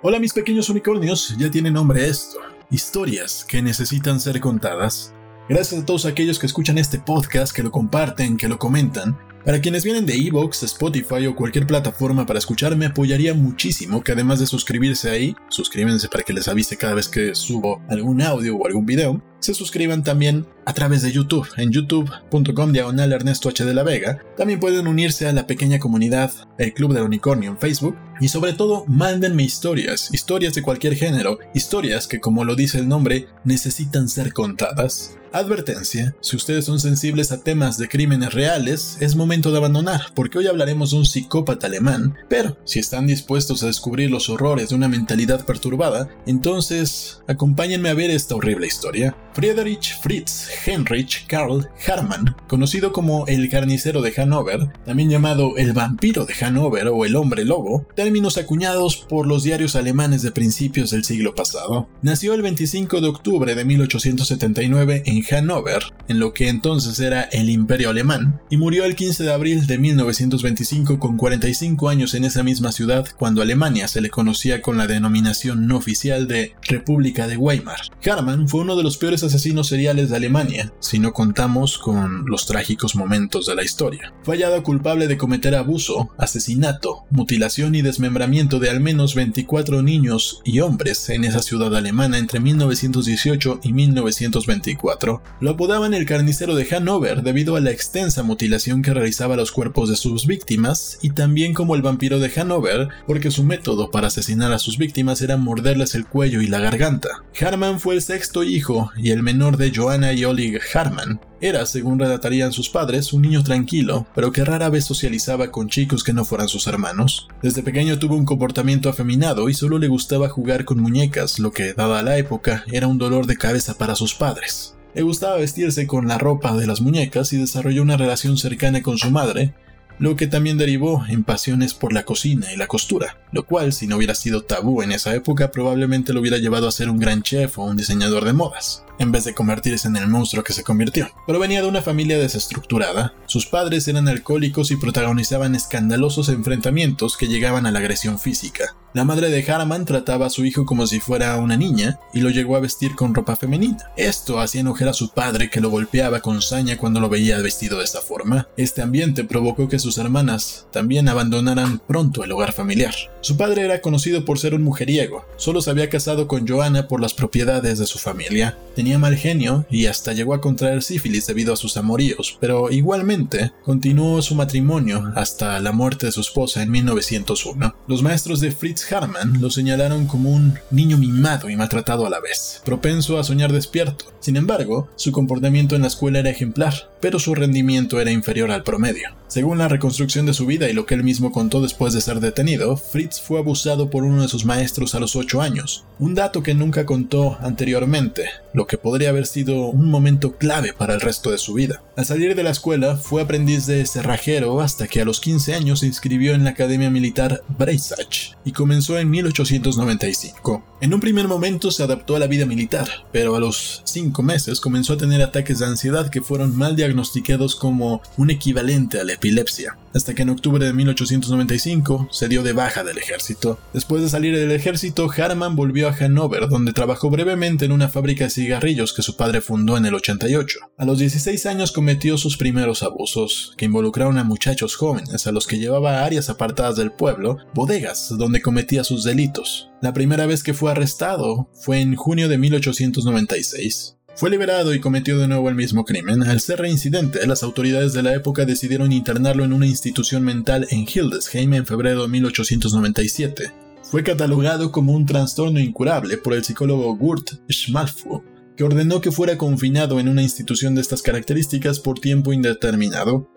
Hola mis pequeños unicornios, ya tiene nombre esto. Historias que necesitan ser contadas. Gracias a todos aquellos que escuchan este podcast, que lo comparten, que lo comentan. Para quienes vienen de Evox, Spotify o cualquier plataforma para escuchar, me apoyaría muchísimo que además de suscribirse ahí, suscríbanse para que les avise cada vez que subo algún audio o algún video, se suscriban también a través de YouTube, en youtube.com diagonal Ernesto H de la Vega. También pueden unirse a la pequeña comunidad El Club del Unicornio en Facebook. Y sobre todo, mándenme historias, historias de cualquier género, historias que como lo dice el nombre, necesitan ser contadas. Advertencia, si ustedes son sensibles a temas de crímenes reales, es momento de abandonar, porque hoy hablaremos de un psicópata alemán, pero si están dispuestos a descubrir los horrores de una mentalidad perturbada, entonces acompáñenme a ver esta horrible historia. Friedrich Fritz Heinrich Karl Hartmann, conocido como el carnicero de Hannover, también llamado el vampiro de Hannover o el hombre lobo, términos acuñados por los diarios alemanes de principios del siglo pasado. Nació el 25 de octubre de 1879 en Hannover, en lo que entonces era el Imperio Alemán, y murió el 15 de abril de 1925 con 45 años en esa misma ciudad cuando Alemania se le conocía con la denominación no oficial de República de Weimar. Hartmann fue uno de los peores asesinos seriales de Alemania, si no contamos con los trágicos momentos de la historia. Fue hallado culpable de cometer abuso, asesinato, mutilación y desmembramiento de al menos 24 niños y hombres en esa ciudad alemana entre 1918 y 1924. Lo apodaban el carnicero de Hannover debido a la extensa mutilación que realizaba los cuerpos de sus víctimas y también como el vampiro de Hannover porque su método para asesinar a sus víctimas era morderles el cuello y la garganta. Harman fue el sexto hijo el menor de Joanna y Oleg Harman. Era, según relatarían sus padres, un niño tranquilo, pero que rara vez socializaba con chicos que no fueran sus hermanos. Desde pequeño tuvo un comportamiento afeminado y solo le gustaba jugar con muñecas, lo que, dada la época, era un dolor de cabeza para sus padres. Le gustaba vestirse con la ropa de las muñecas y desarrolló una relación cercana con su madre, lo que también derivó en pasiones por la cocina y la costura, lo cual, si no hubiera sido tabú en esa época, probablemente lo hubiera llevado a ser un gran chef o un diseñador de modas en vez de convertirse en el monstruo que se convirtió. Pero venía de una familia desestructurada, sus padres eran alcohólicos y protagonizaban escandalosos enfrentamientos que llegaban a la agresión física. La madre de Harman trataba a su hijo como si fuera una niña y lo llegó a vestir con ropa femenina. Esto hacía enojar a su padre que lo golpeaba con saña cuando lo veía vestido de esta forma. Este ambiente provocó que sus hermanas también abandonaran pronto el hogar familiar. Su padre era conocido por ser un mujeriego, solo se había casado con Joanna por las propiedades de su familia tenía mal genio y hasta llegó a contraer sífilis debido a sus amoríos, pero igualmente continuó su matrimonio hasta la muerte de su esposa en 1901. Los maestros de Fritz Hartmann lo señalaron como un niño mimado y maltratado a la vez, propenso a soñar despierto. Sin embargo, su comportamiento en la escuela era ejemplar, pero su rendimiento era inferior al promedio. Según la reconstrucción de su vida y lo que él mismo contó después de ser detenido, Fritz fue abusado por uno de sus maestros a los 8 años, un dato que nunca contó anteriormente, lo que podría haber sido un momento clave para el resto de su vida. Al salir de la escuela, fue aprendiz de cerrajero hasta que a los 15 años se inscribió en la Academia Militar Breisach y comenzó en 1895. En un primer momento se adaptó a la vida militar, pero a los 5 meses comenzó a tener ataques de ansiedad que fueron mal diagnosticados como un equivalente a la epilepsia, hasta que en octubre de 1895 se dio de baja del ejército. Después de salir del ejército, Harman volvió a Hannover, donde trabajó brevemente en una fábrica de cigarrillos que su padre fundó en el 88. A los 16 años cometió sus primeros abusos, que involucraron a muchachos jóvenes a los que llevaba a áreas apartadas del pueblo, bodegas, donde cometía sus delitos. La primera vez que fue arrestado fue en junio de 1896. Fue liberado y cometió de nuevo el mismo crimen. Al ser reincidente, las autoridades de la época decidieron internarlo en una institución mental en Hildesheim en febrero de 1897. Fue catalogado como un trastorno incurable por el psicólogo Gurt Schmalfu, que ordenó que fuera confinado en una institución de estas características por tiempo indeterminado,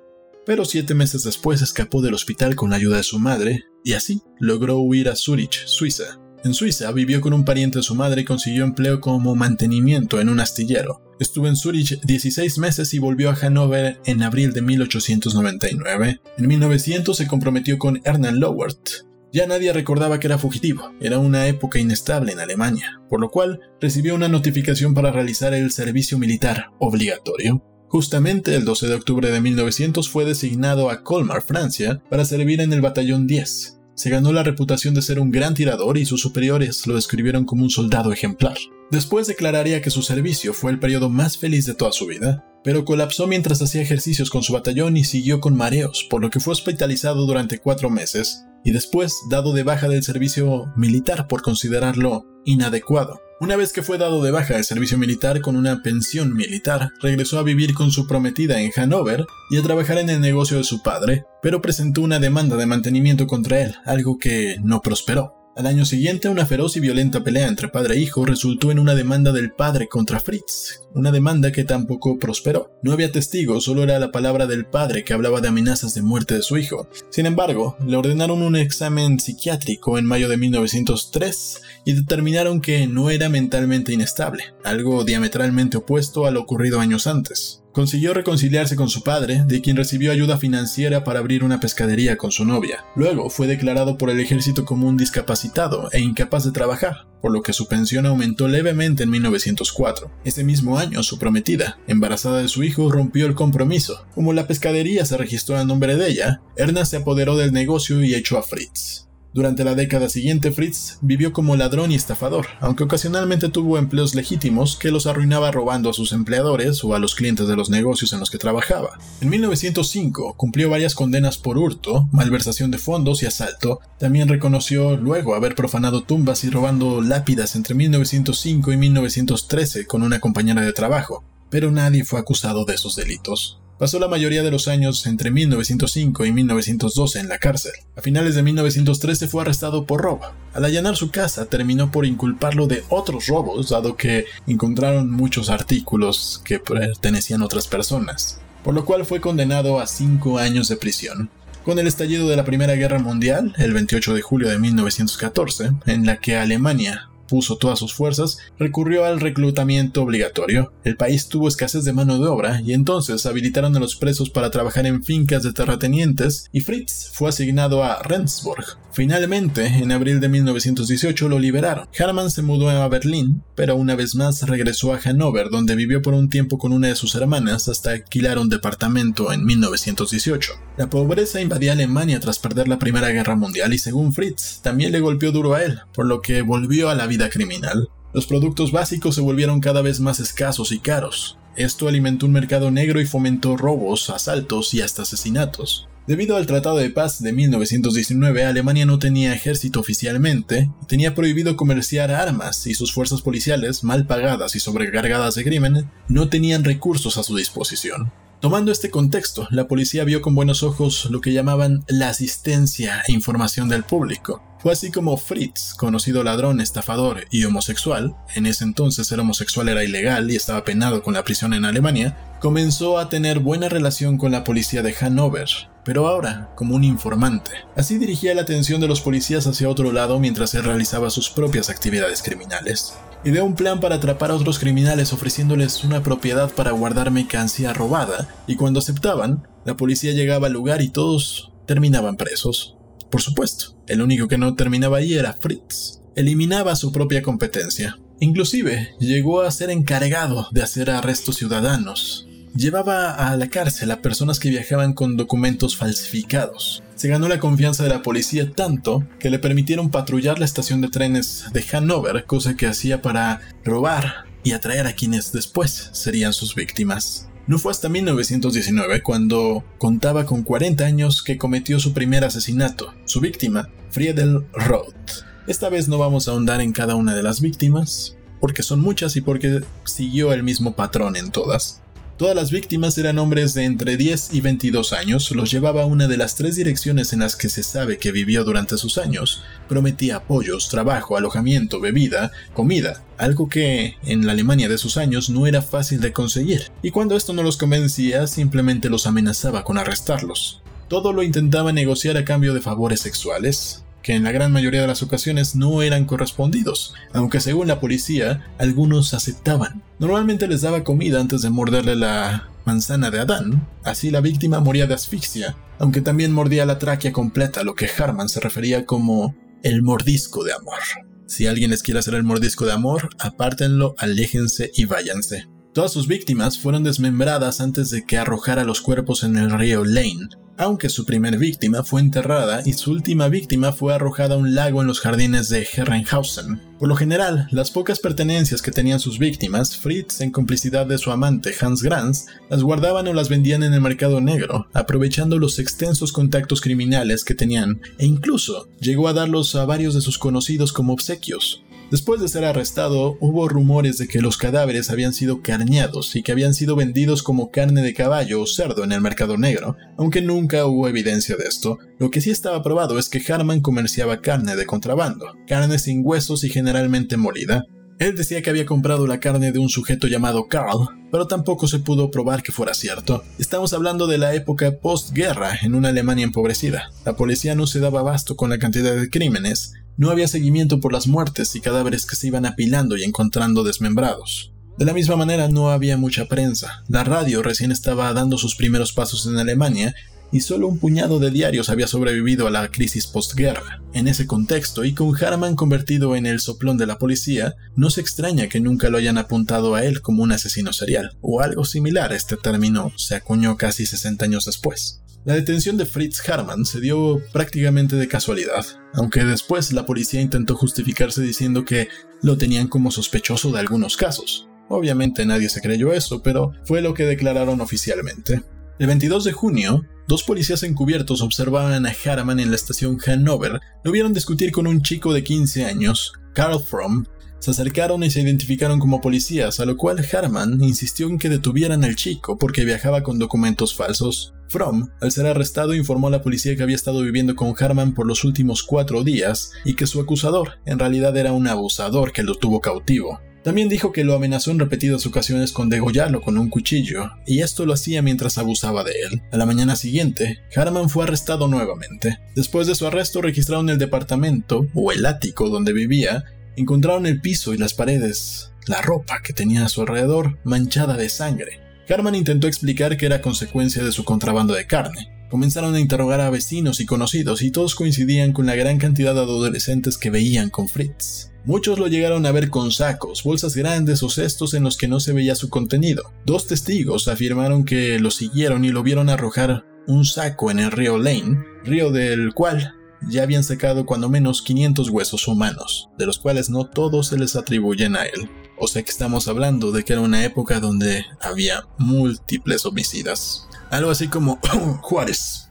pero siete meses después escapó del hospital con la ayuda de su madre, y así logró huir a Zurich, Suiza. En Suiza vivió con un pariente de su madre y consiguió empleo como mantenimiento en un astillero. Estuvo en Zurich 16 meses y volvió a Hannover en abril de 1899. En 1900 se comprometió con Ernest Lowert. Ya nadie recordaba que era fugitivo, era una época inestable en Alemania, por lo cual recibió una notificación para realizar el servicio militar obligatorio. Justamente el 12 de octubre de 1900 fue designado a Colmar, Francia, para servir en el batallón 10. Se ganó la reputación de ser un gran tirador y sus superiores lo describieron como un soldado ejemplar. Después declararía que su servicio fue el periodo más feliz de toda su vida, pero colapsó mientras hacía ejercicios con su batallón y siguió con mareos, por lo que fue hospitalizado durante cuatro meses y después dado de baja del servicio militar por considerarlo inadecuado. Una vez que fue dado de baja del servicio militar con una pensión militar, regresó a vivir con su prometida en Hanover y a trabajar en el negocio de su padre, pero presentó una demanda de mantenimiento contra él, algo que no prosperó. Al año siguiente, una feroz y violenta pelea entre padre e hijo resultó en una demanda del padre contra Fritz, una demanda que tampoco prosperó. No había testigos, solo era la palabra del padre que hablaba de amenazas de muerte de su hijo. Sin embargo, le ordenaron un examen psiquiátrico en mayo de 1903 y determinaron que no era mentalmente inestable, algo diametralmente opuesto a lo ocurrido años antes. Consiguió reconciliarse con su padre, de quien recibió ayuda financiera para abrir una pescadería con su novia. Luego fue declarado por el ejército como un discapacitado e incapaz de trabajar, por lo que su pensión aumentó levemente en 1904. Ese mismo año, su prometida, embarazada de su hijo, rompió el compromiso. Como la pescadería se registró a nombre de ella, Erna se apoderó del negocio y echó a Fritz. Durante la década siguiente, Fritz vivió como ladrón y estafador, aunque ocasionalmente tuvo empleos legítimos que los arruinaba robando a sus empleadores o a los clientes de los negocios en los que trabajaba. En 1905 cumplió varias condenas por hurto, malversación de fondos y asalto. También reconoció luego haber profanado tumbas y robando lápidas entre 1905 y 1913 con una compañera de trabajo, pero nadie fue acusado de esos delitos. Pasó la mayoría de los años entre 1905 y 1912 en la cárcel. A finales de 1913 fue arrestado por robo. Al allanar su casa terminó por inculparlo de otros robos, dado que encontraron muchos artículos que pertenecían a otras personas, por lo cual fue condenado a cinco años de prisión. Con el estallido de la Primera Guerra Mundial, el 28 de julio de 1914, en la que Alemania puso todas sus fuerzas, recurrió al reclutamiento obligatorio. El país tuvo escasez de mano de obra y entonces habilitaron a los presos para trabajar en fincas de terratenientes y Fritz fue asignado a Rendsburg. Finalmente, en abril de 1918 lo liberaron. Harman se mudó a Berlín, pero una vez más regresó a Hannover, donde vivió por un tiempo con una de sus hermanas hasta alquilar un departamento en 1918. La pobreza invadía Alemania tras perder la Primera Guerra Mundial y según Fritz, también le golpeó duro a él, por lo que volvió a la vida criminal. Los productos básicos se volvieron cada vez más escasos y caros. Esto alimentó un mercado negro y fomentó robos, asaltos y hasta asesinatos. Debido al Tratado de Paz de 1919, Alemania no tenía ejército oficialmente tenía prohibido comerciar armas y sus fuerzas policiales, mal pagadas y sobrecargadas de crimen, no tenían recursos a su disposición. Tomando este contexto, la policía vio con buenos ojos lo que llamaban la asistencia e información del público. Fue así como Fritz, conocido ladrón, estafador y homosexual, en ese entonces ser homosexual era ilegal y estaba penado con la prisión en Alemania, comenzó a tener buena relación con la policía de Hannover, pero ahora como un informante. Así dirigía la atención de los policías hacia otro lado mientras él realizaba sus propias actividades criminales. Ideó un plan para atrapar a otros criminales ofreciéndoles una propiedad para guardar mercancía robada, y cuando aceptaban, la policía llegaba al lugar y todos terminaban presos. Por supuesto, el único que no terminaba ahí era Fritz. Eliminaba su propia competencia. Inclusive llegó a ser encargado de hacer arrestos ciudadanos, llevaba a la cárcel a personas que viajaban con documentos falsificados. Se ganó la confianza de la policía tanto que le permitieron patrullar la estación de trenes de Hanover, cosa que hacía para robar y atraer a quienes después serían sus víctimas. No fue hasta 1919 cuando contaba con 40 años que cometió su primer asesinato. Su víctima, Friedel Roth. Esta vez no vamos a ahondar en cada una de las víctimas, porque son muchas y porque siguió el mismo patrón en todas. Todas las víctimas eran hombres de entre 10 y 22 años, los llevaba a una de las tres direcciones en las que se sabe que vivió durante sus años. Prometía apoyos, trabajo, alojamiento, bebida, comida, algo que en la Alemania de sus años no era fácil de conseguir, y cuando esto no los convencía simplemente los amenazaba con arrestarlos. Todo lo intentaba negociar a cambio de favores sexuales, que en la gran mayoría de las ocasiones no eran correspondidos, aunque según la policía, algunos aceptaban. Normalmente les daba comida antes de morderle la manzana de Adán, así la víctima moría de asfixia, aunque también mordía la tráquea completa, lo que Harman se refería como el mordisco de amor. Si alguien les quiere hacer el mordisco de amor, apártenlo, aléjense y váyanse. Todas sus víctimas fueron desmembradas antes de que arrojara los cuerpos en el río Lane, aunque su primer víctima fue enterrada y su última víctima fue arrojada a un lago en los jardines de Herrenhausen. Por lo general, las pocas pertenencias que tenían sus víctimas, Fritz, en complicidad de su amante Hans Granz, las guardaban o las vendían en el mercado negro, aprovechando los extensos contactos criminales que tenían, e incluso llegó a darlos a varios de sus conocidos como obsequios. Después de ser arrestado, hubo rumores de que los cadáveres habían sido carneados y que habían sido vendidos como carne de caballo o cerdo en el mercado negro, aunque nunca hubo evidencia de esto. Lo que sí estaba probado es que Harman comerciaba carne de contrabando, carne sin huesos y generalmente molida. Él decía que había comprado la carne de un sujeto llamado Carl, pero tampoco se pudo probar que fuera cierto. Estamos hablando de la época postguerra en una Alemania empobrecida. La policía no se daba abasto con la cantidad de crímenes, no había seguimiento por las muertes y cadáveres que se iban apilando y encontrando desmembrados. De la misma manera no había mucha prensa. La radio recién estaba dando sus primeros pasos en Alemania y solo un puñado de diarios había sobrevivido a la crisis postguerra. En ese contexto, y con Harman convertido en el soplón de la policía, no se extraña que nunca lo hayan apuntado a él como un asesino serial, o algo similar este término se acuñó casi 60 años después. La detención de Fritz Harman se dio prácticamente de casualidad, aunque después la policía intentó justificarse diciendo que lo tenían como sospechoso de algunos casos. Obviamente nadie se creyó eso, pero fue lo que declararon oficialmente. El 22 de junio, dos policías encubiertos observaban a Harman en la estación Hanover. Lo vieron discutir con un chico de 15 años, Carl Fromm, se acercaron y se identificaron como policías, a lo cual Harman insistió en que detuvieran al chico porque viajaba con documentos falsos. Fromm, al ser arrestado, informó a la policía que había estado viviendo con Harman por los últimos cuatro días y que su acusador en realidad era un abusador que lo tuvo cautivo. También dijo que lo amenazó en repetidas ocasiones con degollarlo con un cuchillo, y esto lo hacía mientras abusaba de él. A la mañana siguiente, Harman fue arrestado nuevamente. Después de su arresto registraron el departamento, o el ático donde vivía, Encontraron el piso y las paredes, la ropa que tenía a su alrededor manchada de sangre. Harman intentó explicar que era consecuencia de su contrabando de carne. Comenzaron a interrogar a vecinos y conocidos y todos coincidían con la gran cantidad de adolescentes que veían con Fritz. Muchos lo llegaron a ver con sacos, bolsas grandes o cestos en los que no se veía su contenido. Dos testigos afirmaron que lo siguieron y lo vieron arrojar un saco en el río Lane, río del cual ya habían sacado cuando menos 500 huesos humanos, de los cuales no todos se les atribuyen a él. O sea que estamos hablando de que era una época donde había múltiples homicidas. Algo así como Juárez.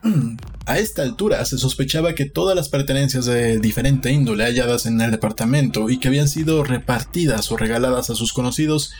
A esta altura se sospechaba que todas las pertenencias de diferente índole halladas en el departamento y que habían sido repartidas o regaladas a sus conocidos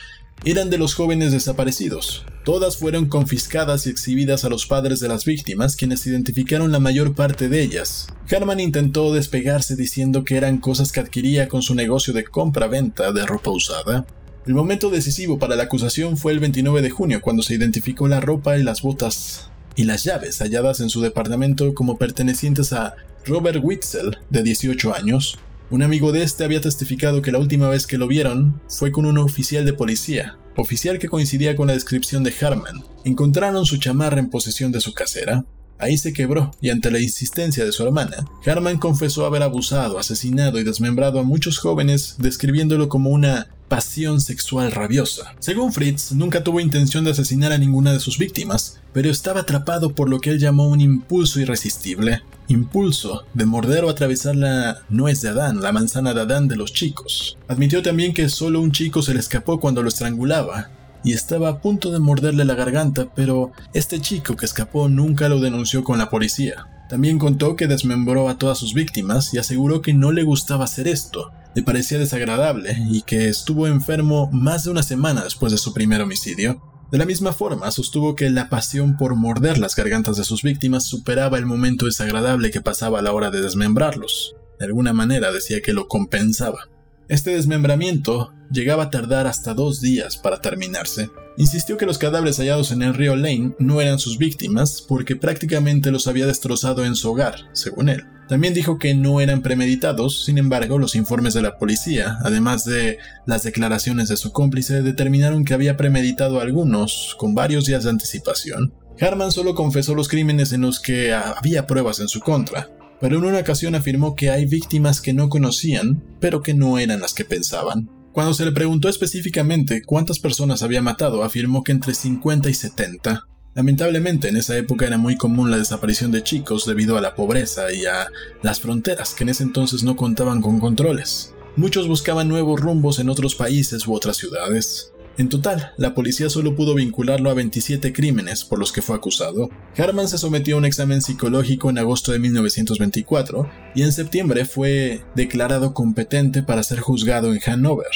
eran de los jóvenes desaparecidos. Todas fueron confiscadas y exhibidas a los padres de las víctimas, quienes identificaron la mayor parte de ellas. Harman intentó despegarse diciendo que eran cosas que adquiría con su negocio de compra-venta de ropa usada. El momento decisivo para la acusación fue el 29 de junio, cuando se identificó la ropa y las botas y las llaves halladas en su departamento como pertenecientes a Robert Witzel, de 18 años, un amigo de este había testificado que la última vez que lo vieron fue con un oficial de policía, oficial que coincidía con la descripción de Harman. Encontraron su chamarra en posesión de su casera. Ahí se quebró y ante la insistencia de su hermana, Harman confesó haber abusado, asesinado y desmembrado a muchos jóvenes, describiéndolo como una pasión sexual rabiosa. Según Fritz, nunca tuvo intención de asesinar a ninguna de sus víctimas, pero estaba atrapado por lo que él llamó un impulso irresistible impulso de morder o atravesar la nuez de Adán, la manzana de Adán de los chicos. Admitió también que solo un chico se le escapó cuando lo estrangulaba, y estaba a punto de morderle la garganta, pero este chico que escapó nunca lo denunció con la policía. También contó que desmembró a todas sus víctimas y aseguró que no le gustaba hacer esto, le parecía desagradable y que estuvo enfermo más de una semana después de su primer homicidio. De la misma forma, sostuvo que la pasión por morder las gargantas de sus víctimas superaba el momento desagradable que pasaba a la hora de desmembrarlos. De alguna manera decía que lo compensaba. Este desmembramiento llegaba a tardar hasta dos días para terminarse. Insistió que los cadáveres hallados en el río Lane no eran sus víctimas porque prácticamente los había destrozado en su hogar, según él. También dijo que no eran premeditados, sin embargo, los informes de la policía, además de las declaraciones de su cómplice, determinaron que había premeditado algunos, con varios días de anticipación. Harman solo confesó los crímenes en los que había pruebas en su contra, pero en una ocasión afirmó que hay víctimas que no conocían, pero que no eran las que pensaban. Cuando se le preguntó específicamente cuántas personas había matado, afirmó que entre 50 y 70. Lamentablemente en esa época era muy común la desaparición de chicos debido a la pobreza y a las fronteras que en ese entonces no contaban con controles. Muchos buscaban nuevos rumbos en otros países u otras ciudades. En total, la policía solo pudo vincularlo a 27 crímenes por los que fue acusado. Harman se sometió a un examen psicológico en agosto de 1924 y en septiembre fue declarado competente para ser juzgado en Hannover.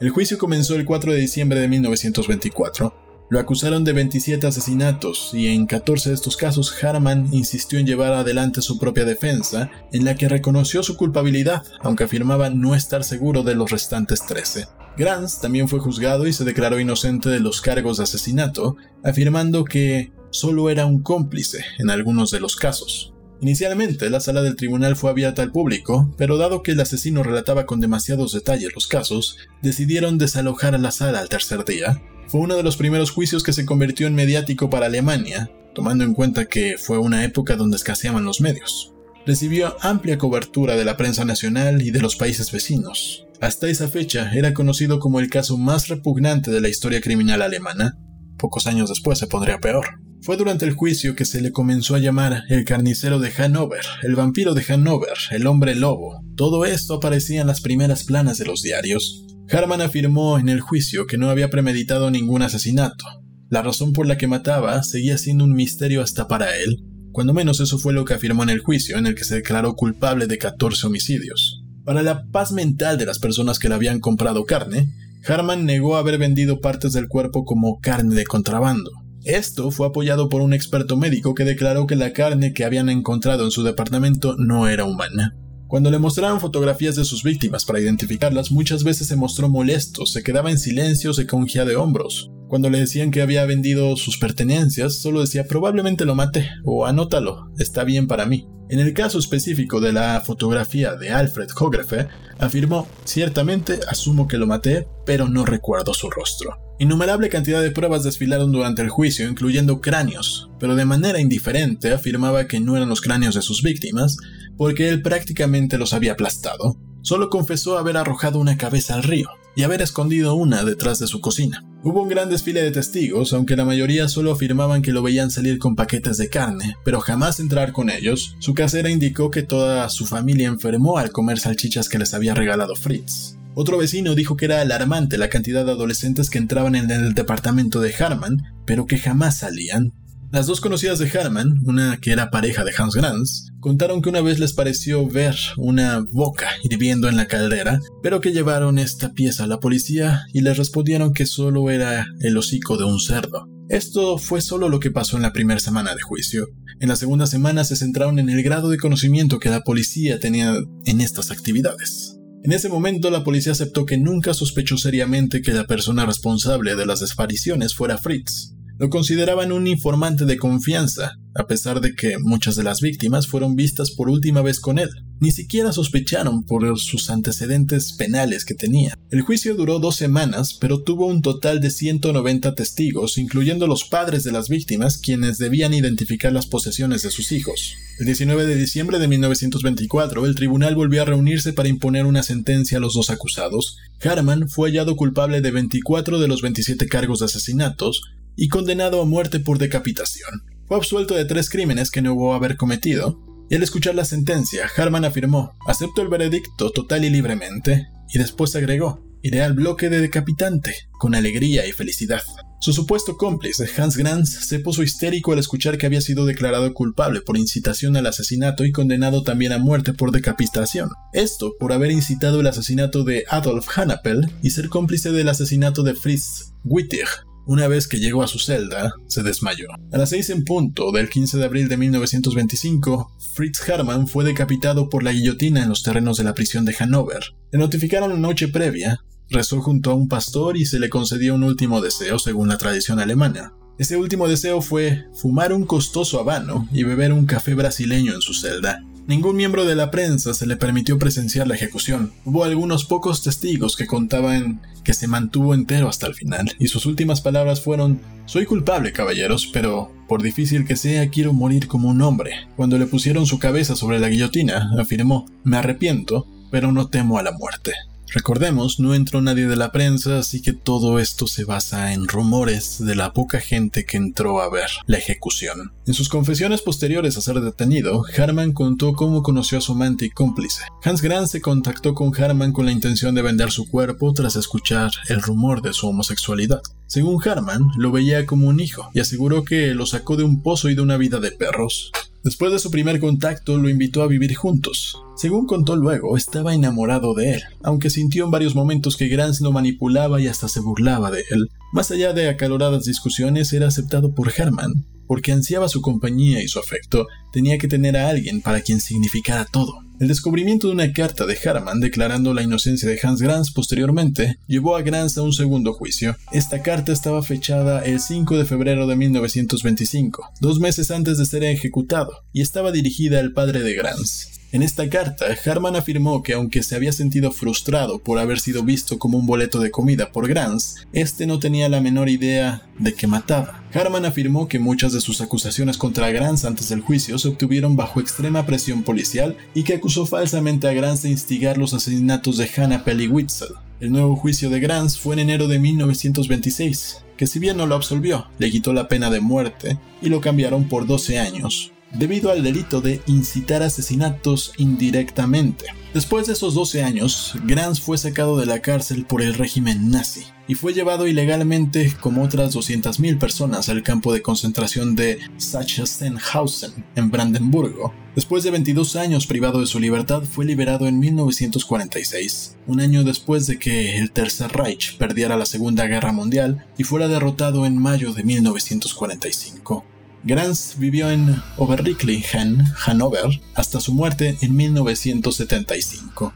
El juicio comenzó el 4 de diciembre de 1924 lo acusaron de 27 asesinatos y en 14 de estos casos Harman insistió en llevar adelante su propia defensa, en la que reconoció su culpabilidad, aunque afirmaba no estar seguro de los restantes 13. Grants también fue juzgado y se declaró inocente de los cargos de asesinato, afirmando que solo era un cómplice en algunos de los casos. Inicialmente, la sala del tribunal fue abierta al público, pero dado que el asesino relataba con demasiados detalles los casos, decidieron desalojar a la sala al tercer día, fue uno de los primeros juicios que se convirtió en mediático para Alemania, tomando en cuenta que fue una época donde escaseaban los medios. Recibió amplia cobertura de la prensa nacional y de los países vecinos. Hasta esa fecha era conocido como el caso más repugnante de la historia criminal alemana. Pocos años después se pondría peor. Fue durante el juicio que se le comenzó a llamar el carnicero de Hanover, el vampiro de Hanover, el hombre lobo. Todo esto aparecía en las primeras planas de los diarios. Harman afirmó en el juicio que no había premeditado ningún asesinato. La razón por la que mataba seguía siendo un misterio hasta para él, cuando menos eso fue lo que afirmó en el juicio, en el que se declaró culpable de 14 homicidios. Para la paz mental de las personas que le habían comprado carne, Harman negó haber vendido partes del cuerpo como carne de contrabando. Esto fue apoyado por un experto médico que declaró que la carne que habían encontrado en su departamento no era humana. Cuando le mostraron fotografías de sus víctimas para identificarlas, muchas veces se mostró molesto, se quedaba en silencio, se congía de hombros. Cuando le decían que había vendido sus pertenencias, solo decía probablemente lo maté o anótalo, está bien para mí. En el caso específico de la fotografía de Alfred Hogefe, afirmó, ciertamente asumo que lo maté, pero no recuerdo su rostro. Innumerable cantidad de pruebas desfilaron durante el juicio, incluyendo cráneos, pero de manera indiferente afirmaba que no eran los cráneos de sus víctimas, porque él prácticamente los había aplastado. Solo confesó haber arrojado una cabeza al río y haber escondido una detrás de su cocina. Hubo un gran desfile de testigos, aunque la mayoría solo afirmaban que lo veían salir con paquetes de carne, pero jamás entrar con ellos. Su casera indicó que toda su familia enfermó al comer salchichas que les había regalado Fritz. Otro vecino dijo que era alarmante la cantidad de adolescentes que entraban en el departamento de Harman, pero que jamás salían. Las dos conocidas de Herman, una que era pareja de Hans Granz, contaron que una vez les pareció ver una boca hirviendo en la caldera, pero que llevaron esta pieza a la policía y les respondieron que solo era el hocico de un cerdo. Esto fue solo lo que pasó en la primera semana de juicio. En la segunda semana se centraron en el grado de conocimiento que la policía tenía en estas actividades. En ese momento la policía aceptó que nunca sospechó seriamente que la persona responsable de las desapariciones fuera Fritz. Lo consideraban un informante de confianza, a pesar de que muchas de las víctimas fueron vistas por última vez con él. Ni siquiera sospecharon por sus antecedentes penales que tenía. El juicio duró dos semanas, pero tuvo un total de 190 testigos, incluyendo los padres de las víctimas, quienes debían identificar las posesiones de sus hijos. El 19 de diciembre de 1924, el tribunal volvió a reunirse para imponer una sentencia a los dos acusados. Harman fue hallado culpable de 24 de los 27 cargos de asesinatos, y condenado a muerte por decapitación. Fue absuelto de tres crímenes que no hubo haber cometido, y al escuchar la sentencia, Harman afirmó, acepto el veredicto total y libremente, y después agregó, iré al bloque de decapitante, con alegría y felicidad. Su supuesto cómplice, Hans Granz, se puso histérico al escuchar que había sido declarado culpable por incitación al asesinato y condenado también a muerte por decapitación. Esto por haber incitado el asesinato de Adolf Hannapel y ser cómplice del asesinato de Fritz Wittig, una vez que llegó a su celda, se desmayó. A las seis en punto del 15 de abril de 1925, Fritz Hermann fue decapitado por la guillotina en los terrenos de la prisión de Hannover. Le notificaron la noche previa, rezó junto a un pastor y se le concedió un último deseo según la tradición alemana. Ese último deseo fue fumar un costoso habano y beber un café brasileño en su celda. Ningún miembro de la prensa se le permitió presenciar la ejecución. Hubo algunos pocos testigos que contaban que se mantuvo entero hasta el final, y sus últimas palabras fueron Soy culpable, caballeros, pero por difícil que sea, quiero morir como un hombre. Cuando le pusieron su cabeza sobre la guillotina, afirmó Me arrepiento, pero no temo a la muerte. Recordemos, no entró nadie de la prensa, así que todo esto se basa en rumores de la poca gente que entró a ver la ejecución. En sus confesiones posteriores a ser detenido, Harman contó cómo conoció a su amante y cómplice. Hans Grant se contactó con Harman con la intención de vender su cuerpo tras escuchar el rumor de su homosexualidad. Según Harman, lo veía como un hijo y aseguró que lo sacó de un pozo y de una vida de perros. Después de su primer contacto, lo invitó a vivir juntos. Según contó luego, estaba enamorado de él, aunque sintió en varios momentos que Grants lo manipulaba y hasta se burlaba de él. Más allá de acaloradas discusiones, era aceptado por Herman, porque ansiaba su compañía y su afecto, tenía que tener a alguien para quien significara todo. El descubrimiento de una carta de Harman declarando la inocencia de Hans Grans posteriormente llevó a Grans a un segundo juicio. Esta carta estaba fechada el 5 de febrero de 1925, dos meses antes de ser ejecutado, y estaba dirigida al padre de Grans. En esta carta, Harman afirmó que aunque se había sentido frustrado por haber sido visto como un boleto de comida por Grants, este no tenía la menor idea de que mataba. Harman afirmó que muchas de sus acusaciones contra Grants antes del juicio se obtuvieron bajo extrema presión policial y que acusó falsamente a Grants de instigar los asesinatos de Hannah Pelly Witzel. El nuevo juicio de Grants fue en enero de 1926, que si bien no lo absolvió, le quitó la pena de muerte y lo cambiaron por 12 años, debido al delito de incitar asesinatos indirectamente. Después de esos 12 años, Grants fue sacado de la cárcel por el régimen nazi y fue llevado ilegalmente como otras 200.000 personas al campo de concentración de Sachsenhausen en Brandenburgo. Después de 22 años privado de su libertad, fue liberado en 1946, un año después de que el Tercer Reich perdiera la Segunda Guerra Mundial y fuera derrotado en mayo de 1945. Grans vivió en Oberricklichen, Hannover, hasta su muerte en 1975.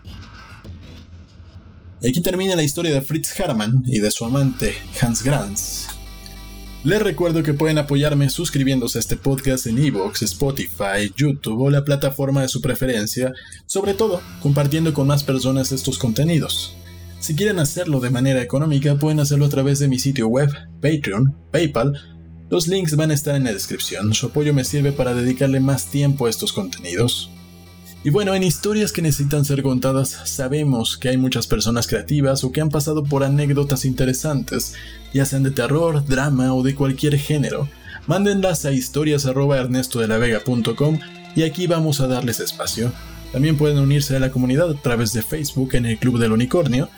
Y aquí termina la historia de Fritz Hermann y de su amante Hans Grans. Les recuerdo que pueden apoyarme suscribiéndose a este podcast en Evox, Spotify, YouTube o la plataforma de su preferencia, sobre todo compartiendo con más personas estos contenidos. Si quieren hacerlo de manera económica, pueden hacerlo a través de mi sitio web, Patreon, PayPal los links van a estar en la descripción, su apoyo me sirve para dedicarle más tiempo a estos contenidos. Y bueno, en historias que necesitan ser contadas, sabemos que hay muchas personas creativas o que han pasado por anécdotas interesantes, ya sean de terror, drama o de cualquier género. Mándenlas a historias.ernestodelavega.com y aquí vamos a darles espacio. También pueden unirse a la comunidad a través de Facebook en el Club del Unicornio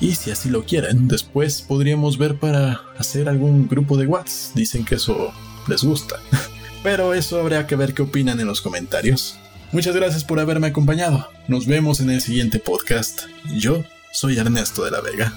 y si así lo quieren, después podríamos ver para hacer algún grupo de Whats. Dicen que eso les gusta. Pero eso habrá que ver qué opinan en los comentarios. Muchas gracias por haberme acompañado. Nos vemos en el siguiente podcast. Yo soy Ernesto de la Vega.